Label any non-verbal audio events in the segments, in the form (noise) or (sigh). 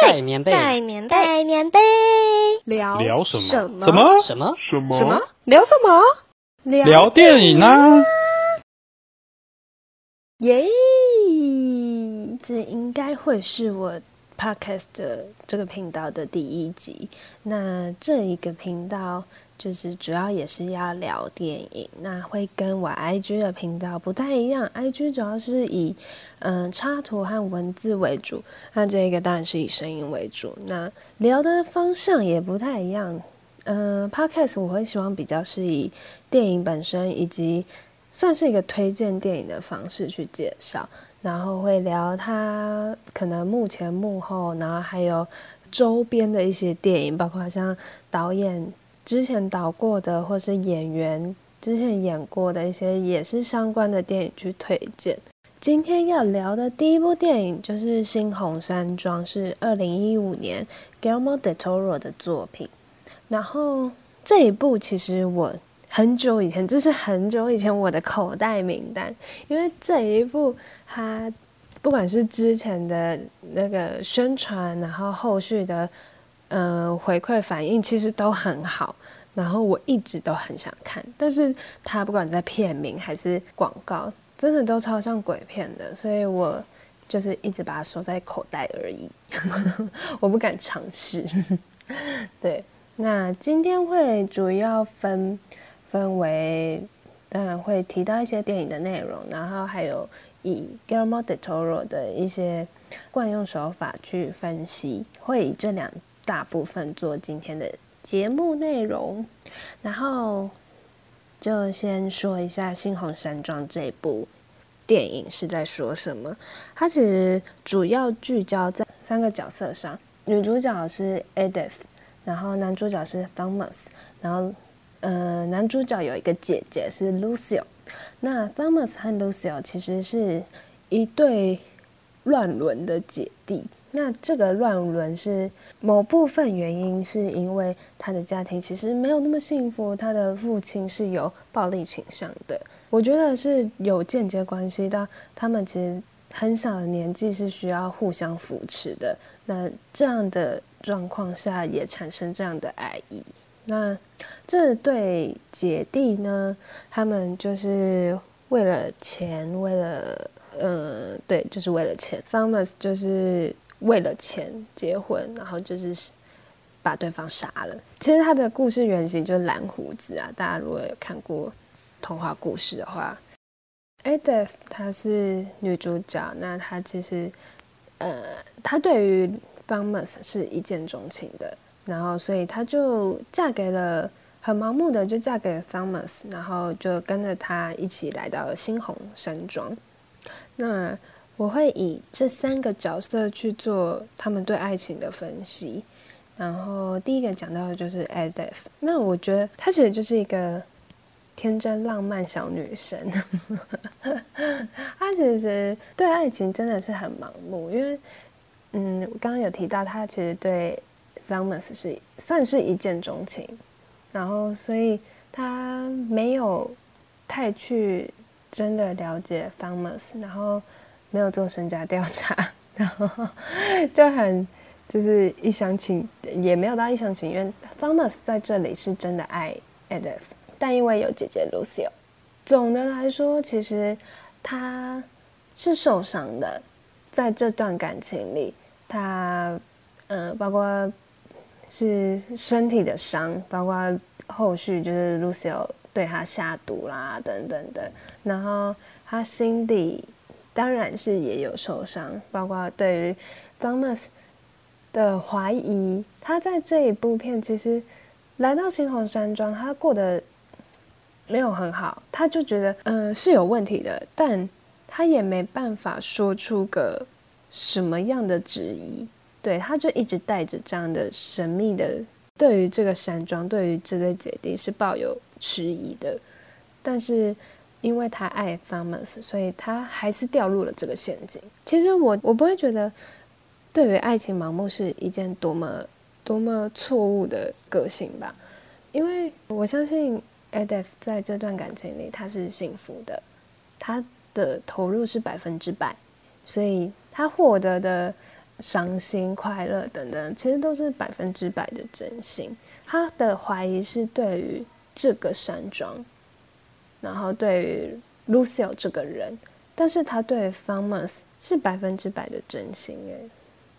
盖棉被，盖棉被，盖棉被，聊聊什么？什么？什么？什么？什么？聊什么？聊聊电影啊！耶！这应该会是我 podcast 的这个频道的第一集。那这一个频道就是主要也是要聊电影，那会跟我 IG 的频道不太一样。IG 主要是以嗯插图和文字为主，那这个当然是以声音为主。那聊的方向也不太一样。嗯，podcast 我会希望比较是以电影本身以及算是一个推荐电影的方式去介绍，然后会聊它可能幕前幕后，然后还有周边的一些电影，包括像导演之前导过的，或是演员之前演过的一些也是相关的电影去推荐。今天要聊的第一部电影就是《猩红山庄》，是二零一五年 Guillermo del Toro 的作品。然后这一部其实我很久以前，这是很久以前我的口袋名单，因为这一部它不管是之前的那个宣传，然后后续的呃回馈反应，其实都很好。然后我一直都很想看，但是它不管在片名还是广告，真的都超像鬼片的，所以我就是一直把它收在口袋而已，(laughs) 我不敢尝试。对。那今天会主要分分为，当然会提到一些电影的内容，然后还有以 Guillermo del Toro 的一些惯用手法去分析，会以这两大部分做今天的节目内容。然后就先说一下《猩红山庄》这部电影是在说什么。它其实主要聚焦在三个角色上，女主角是 Edith。然后男主角是 Thomas，然后呃男主角有一个姐姐是 Lucio，那 Thomas 和 Lucio 其实是一对乱伦的姐弟。那这个乱伦是某部分原因是因为他的家庭其实没有那么幸福，他的父亲是有暴力倾向的。我觉得是有间接关系到他们其实很小的年纪是需要互相扶持的。那这样的。状况下也产生这样的爱意，那这对姐弟呢？他们就是为了钱，为了呃，对，就是为了钱。Thomas 就是为了钱结婚，然后就是把对方杀了。其实他的故事原型就是蓝胡子啊，大家如果有看过童话故事的话，Edith 她是女主角，那她其实呃，她对于 Thomas 是一见钟情的，然后所以她就嫁给了很盲目的就嫁给了 Thomas，然后就跟着他一起来到了猩红山庄。那我会以这三个角色去做他们对爱情的分析。然后第一个讲到的就是 Edith，那我觉得她其实就是一个天真浪漫小女生，(laughs) 她其实对爱情真的是很盲目，因为。嗯，我刚刚有提到，她其实对 Thomas 是算是一见钟情，然后所以她没有太去真的了解 Thomas，然后没有做身家调查，(laughs) 然后就很就是一厢情，也没有到一厢情愿。Thomas 在这里是真的爱 Edith，但因为有姐姐 Lucio，总的来说，其实他是受伤的，在这段感情里。他，呃，包括是身体的伤，包括后续就是 Lucio 对他下毒啦，等等的。然后他心底当然是也有受伤，包括对于 Thomas 的怀疑。他在这一部片其实来到新红山庄，他过得没有很好，他就觉得嗯是有问题的，但他也没办法说出个。什么样的质疑？对，他就一直带着这样的神秘的，对于这个山庄，对于这对姐弟是抱有迟疑的。但是因为他爱 Thomas，所以他还是掉入了这个陷阱。其实我我不会觉得，对于爱情盲目是一件多么多么错误的个性吧，因为我相信 Edith 在这段感情里他是幸福的，他的投入是百分之百，所以。他获得的，伤心、快乐等等，其实都是百分之百的真心。他的怀疑是对于这个山庄，然后对于 Lucio 这个人，但是他对 Farmers 是百分之百的真心诶。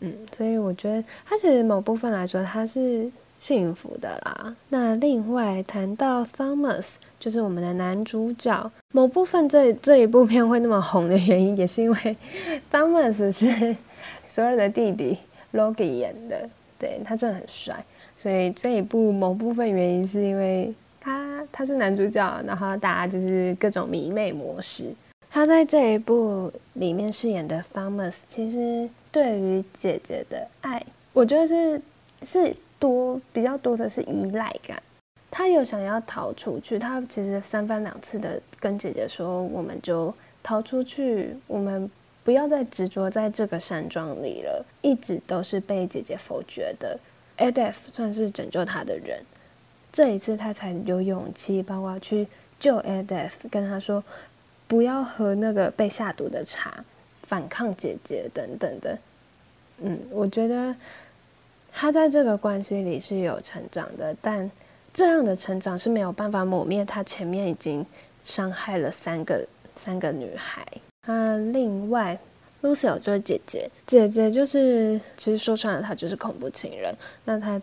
嗯，所以我觉得他其实某部分来说他是幸福的啦。那另外谈到 Farmers，就是我们的男主角，某部分这这一部片会那么红的原因，也是因为 (laughs) Farmers 是 (laughs) 所有的弟弟 Logi 演的，对他真的很帅。所以这一部某部分原因是因为他他是男主角，然后大家就是各种迷妹模式。他在这一部里面饰演的 Thomas，其实对于姐姐的爱，我觉得是是多比较多的是依赖感。他有想要逃出去，他其实三番两次的跟姐姐说：“我们就逃出去，我们不要再执着在这个山庄里了。”一直都是被姐姐否决的。Adf 算是拯救他的人，这一次他才有勇气，包括去救 Adf，跟他说不要喝那个被下毒的茶，反抗姐姐等等的。嗯，我觉得他在这个关系里是有成长的，但这样的成长是没有办法抹灭他前面已经伤害了三个三个女孩。啊，另外。Lucy 就是姐姐，姐姐就是其实说穿了，她就是恐怖情人。那她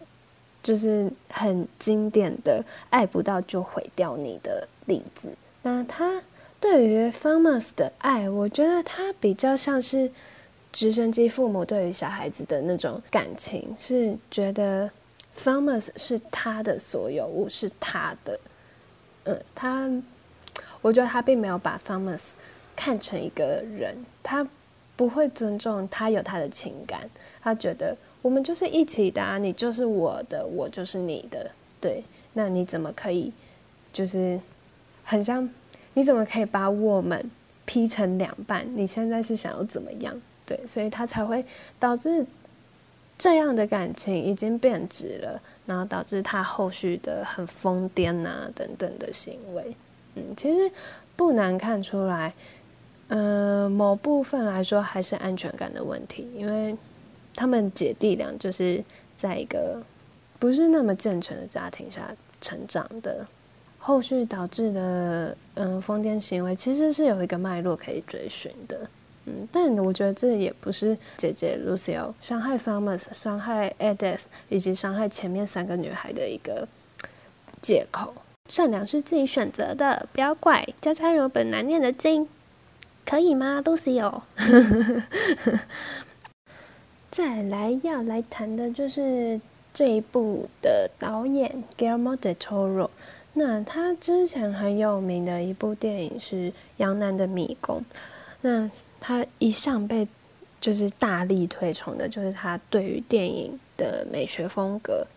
就是很经典的爱不到就毁掉你的例子。那他对于 Farmers 的爱，我觉得他比较像是直升机父母对于小孩子的那种感情，是觉得 Farmers 是他的所有物，是他的。嗯，他，我觉得他并没有把 Farmers 看成一个人，他。不会尊重他有他的情感，他觉得我们就是一起的，你就是我的，我就是你的，对，那你怎么可以，就是很像，你怎么可以把我们劈成两半？你现在是想要怎么样？对，所以他才会导致这样的感情已经变质了，然后导致他后续的很疯癫啊等等的行为，嗯，其实不难看出来。呃，某部分来说还是安全感的问题，因为他们姐弟俩就是在一个不是那么健全的家庭下成长的，后续导致的嗯疯癫行为其实是有一个脉络可以追寻的，嗯，但我觉得这也不是姐姐 Lucio 伤害 Farmers、伤害 Edith 以及伤害前面三个女孩的一个借口。善良是自己选择的，不要怪家家有本难念的经。可以吗，Lucio？(laughs) 再来要来谈的就是这一部的导演 Guillermo del Toro。那他之前很有名的一部电影是《杨楠的迷宫》。那他一向被就是大力推崇的，就是他对于电影的美学风格。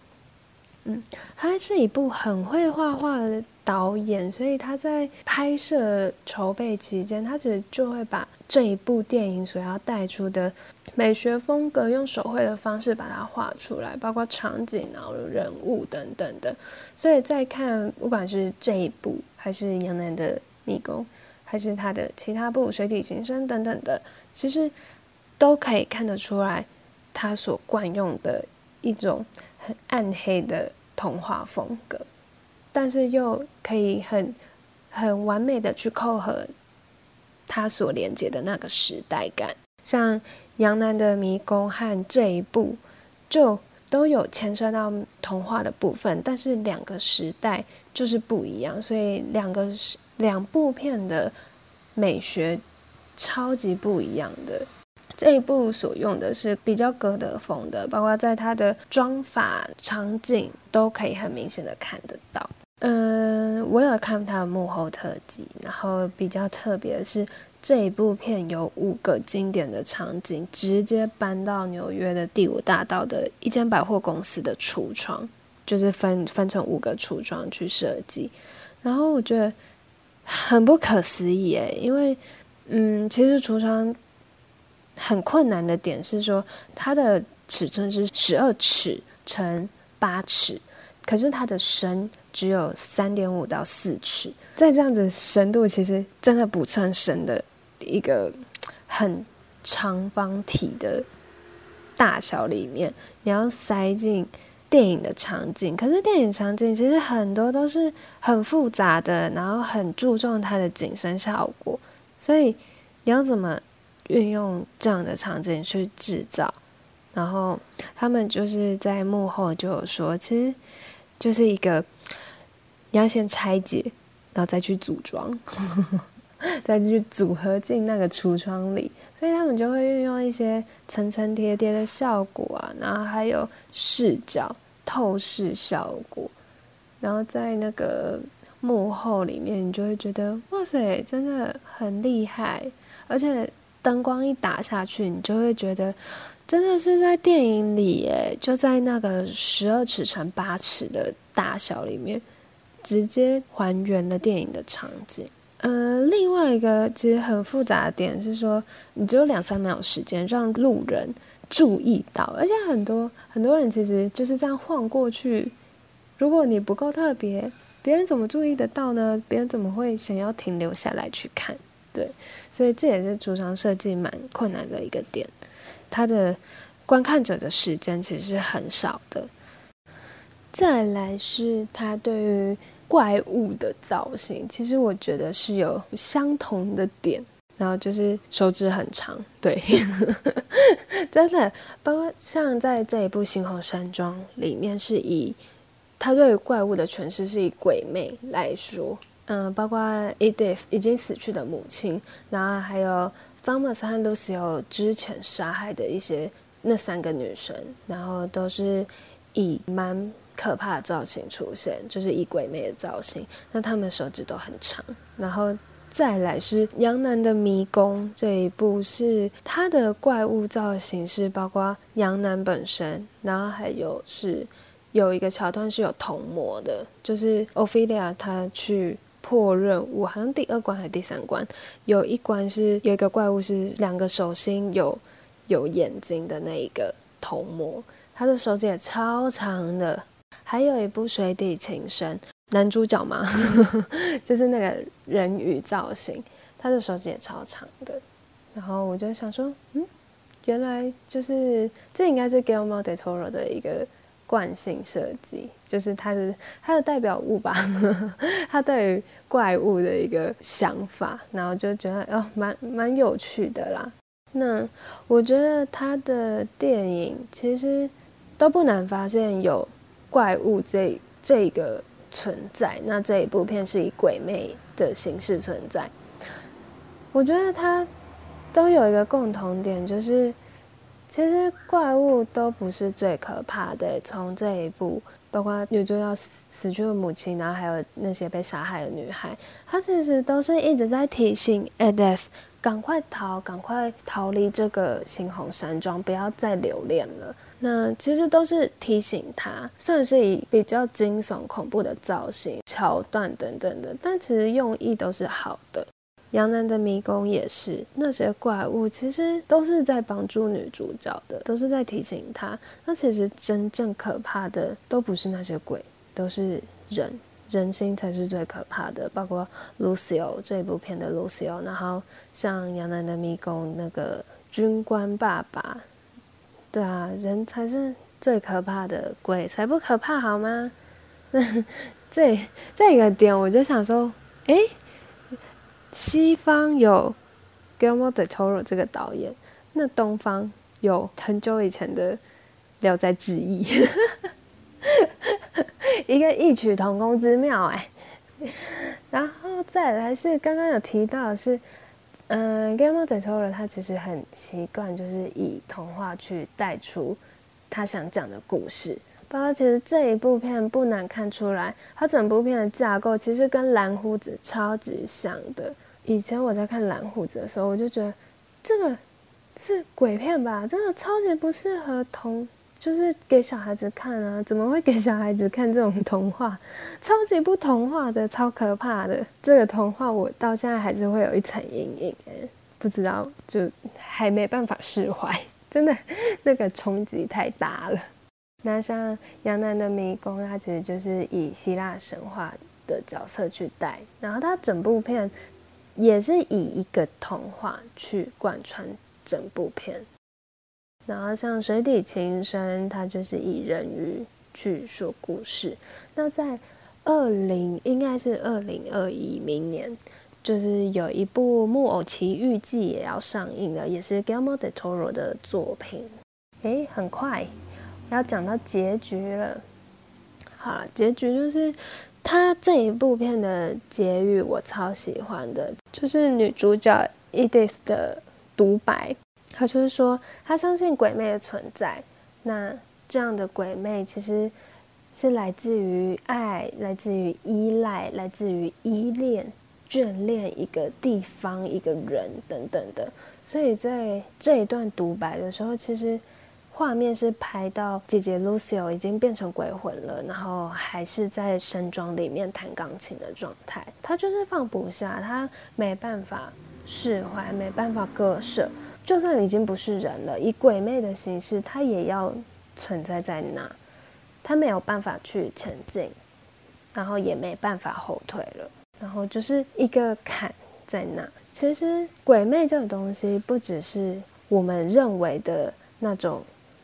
嗯，他是一部很会画画的。导演，所以他在拍摄筹备期间，他其实就会把这一部电影所要带出的美学风格，用手绘的方式把它画出来，包括场景然后人物等等的。所以在看不管是这一部，还是杨楠的迷宫，还是他的其他部水底情深等等的，其实都可以看得出来，他所惯用的一种很暗黑的童话风格。但是又可以很很完美的去扣合他所连接的那个时代感，像杨楠的迷宫和这一部就都有牵涉到童话的部分，但是两个时代就是不一样，所以两个两部片的美学超级不一样的。这一部所用的是比较歌德风的，包括在它的妆法、场景都可以很明显的看得到。嗯，我有看他的幕后特辑，然后比较特别的是这一部片有五个经典的场景，直接搬到纽约的第五大道的一间百货公司的橱窗，就是分分成五个橱窗去设计，然后我觉得很不可思议诶，因为嗯，其实橱窗很困难的点是说它的尺寸是十二尺乘八尺，可是它的深。只有三点五到四尺，在这样子深度，其实真的不算深的一个很长方体的大小里面，你要塞进电影的场景。可是电影场景其实很多都是很复杂的，然后很注重它的景深效果，所以你要怎么运用这样的场景去制造？然后他们就是在幕后就有说，其实就是一个你要先拆解，然后再去组装。(laughs) 再去组合进那个橱窗里，所以他们就会运用一些层层叠叠的效果啊，然后还有视角透视效果，然后在那个幕后里面，你就会觉得哇塞，真的很厉害，而且灯光一打下去，你就会觉得真的是在电影里耶，就在那个十二尺乘八尺的大小里面，直接还原了电影的场景。呃，另外一个其实很复杂的点是说，你只有两三秒时间让路人注意到，而且很多很多人其实就是这样晃过去。如果你不够特别，别人怎么注意得到呢？别人怎么会想要停留下来去看？对，所以这也是橱窗设计蛮困难的一个点，它的观看者的时间其实是很少的。再来是它对于。怪物的造型，其实我觉得是有相同的点，然后就是手指很长，对，(laughs) 真的，包括像在这一部《猩红山庄》里面，是以他对于怪物的诠释是以鬼魅来说，嗯，包括 Edith 已经死去的母亲，然后还有 Thomas 和 Lucio 之前杀害的一些那三个女生，然后都是以蛮。可怕的造型出现，就是以鬼魅的造型。那他们手指都很长，然后再来是杨楠的迷宫这一部，是他的怪物造型是包括杨楠本身，然后还有是有一个桥段是有铜模的，就是 Ophelia 她去破任务，好像第二关还是第三关，有一关是有一个怪物是两个手心有有眼睛的那一个头模，他的手指也超长的。还有一部《水底情深》，男主角嘛，(laughs) 就是那个人鱼造型，他的手指也超长的。然后我就想说，嗯，原来就是这应该是 g a l m o d e Toro 的一个惯性设计，就是他的他的代表物吧，(laughs) 他对于怪物的一个想法，然后就觉得哦，蛮蛮有趣的啦。那我觉得他的电影其实都不难发现有。怪物这这个存在，那这一部片是以鬼魅的形式存在。我觉得它都有一个共同点，就是其实怪物都不是最可怕的。从这一部，包括女主角死死去的母亲，然后还有那些被杀害的女孩，她其实都是一直在提醒 Edith 赶快逃，赶快逃离这个猩红山庄，不要再留恋了。那其实都是提醒他，算是以比较惊悚恐怖的造型、桥段等等的，但其实用意都是好的。杨楠的迷宫也是，那些怪物其实都是在帮助女主角的，都是在提醒她。那其实真正可怕的都不是那些鬼，都是人，人心才是最可怕的。包括 Lucio 这一部片的 Lucio，然后像杨楠的迷宫那个军官爸爸。对啊，人才是最可怕的，鬼才不可怕，好吗？那 (laughs) 这这个点，我就想说，哎，西方有 Guillermo DE Toro 这个导演，那东方有很久以前的《聊斋志异》，(laughs) 一个异曲同工之妙哎。然后再来是刚刚有提到是。嗯，Guillermo DE Toro 他其实很习惯，就是以童话去带出他想讲的故事。包括其实这一部片不难看出来，它整部片的架构其实跟蓝胡子超级像的。以前我在看蓝胡子的时候，我就觉得这个是鬼片吧，真的超级不适合童。就是给小孩子看啊，怎么会给小孩子看这种童话？超级不童话的，超可怕的。这个童话我到现在还是会有一层阴影，不知道就还没办法释怀，真的 (laughs) 那个冲击太大了。那像杨楠的迷宫，它其实就是以希腊神话的角色去带，然后它整部片也是以一个童话去贯穿整部片。然后像《水底情深》，它就是以人鱼去说故事。那在二零应该是二零二一明年，就是有一部《木偶奇遇记》也要上映了，也是 Guillermo del Toro 的作品。诶，很快要讲到结局了。好，结局就是他这一部片的结语，我超喜欢的，就是女主角 Edith 的独白。她就是说，她相信鬼魅的存在。那这样的鬼魅其实是来自于爱，来自于依赖，来自于依恋、眷恋一个地方、一个人等等的。所以在这一段独白的时候，其实画面是拍到姐姐 Lucio 已经变成鬼魂了，然后还是在山庄里面弹钢琴的状态。她就是放不下，她没办法释怀，没办法割舍。就算已经不是人了，以鬼魅的形式，它也要存在在那，它没有办法去前进，然后也没办法后退了，然后就是一个坎在那。其实鬼魅这种东西，不只是我们认为的那种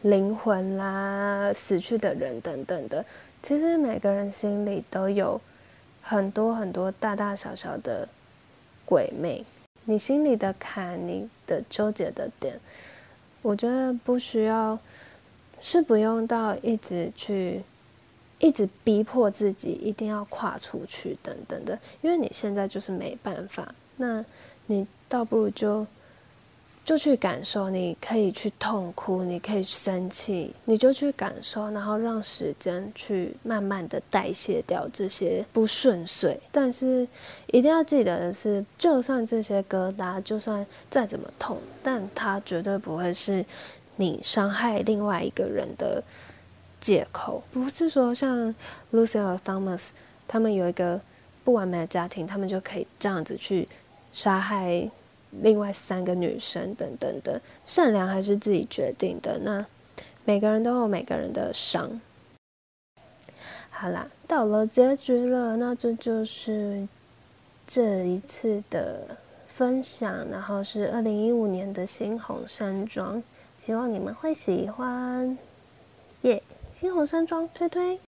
灵魂啦、死去的人等等的，其实每个人心里都有很多很多大大小小的鬼魅。你心里的坎，你的纠结的点，我觉得不需要，是不用到一直去，一直逼迫自己一定要跨出去等等的，因为你现在就是没办法，那你倒不如就。就去感受，你可以去痛哭，你可以生气，你就去感受，然后让时间去慢慢的代谢掉这些不顺遂。但是一定要记得的是，就算这些疙瘩，就算再怎么痛，但它绝对不会是你伤害另外一个人的借口。不是说像 Lucy 和 Thomas 他们有一个不完美的家庭，他们就可以这样子去杀害。另外三个女生等等的，善良还是自己决定的。那每个人都有每个人的伤。好啦，到了结局了，那这就是这一次的分享。然后是二零一五年的新红山庄，希望你们会喜欢。耶，新红山庄推推。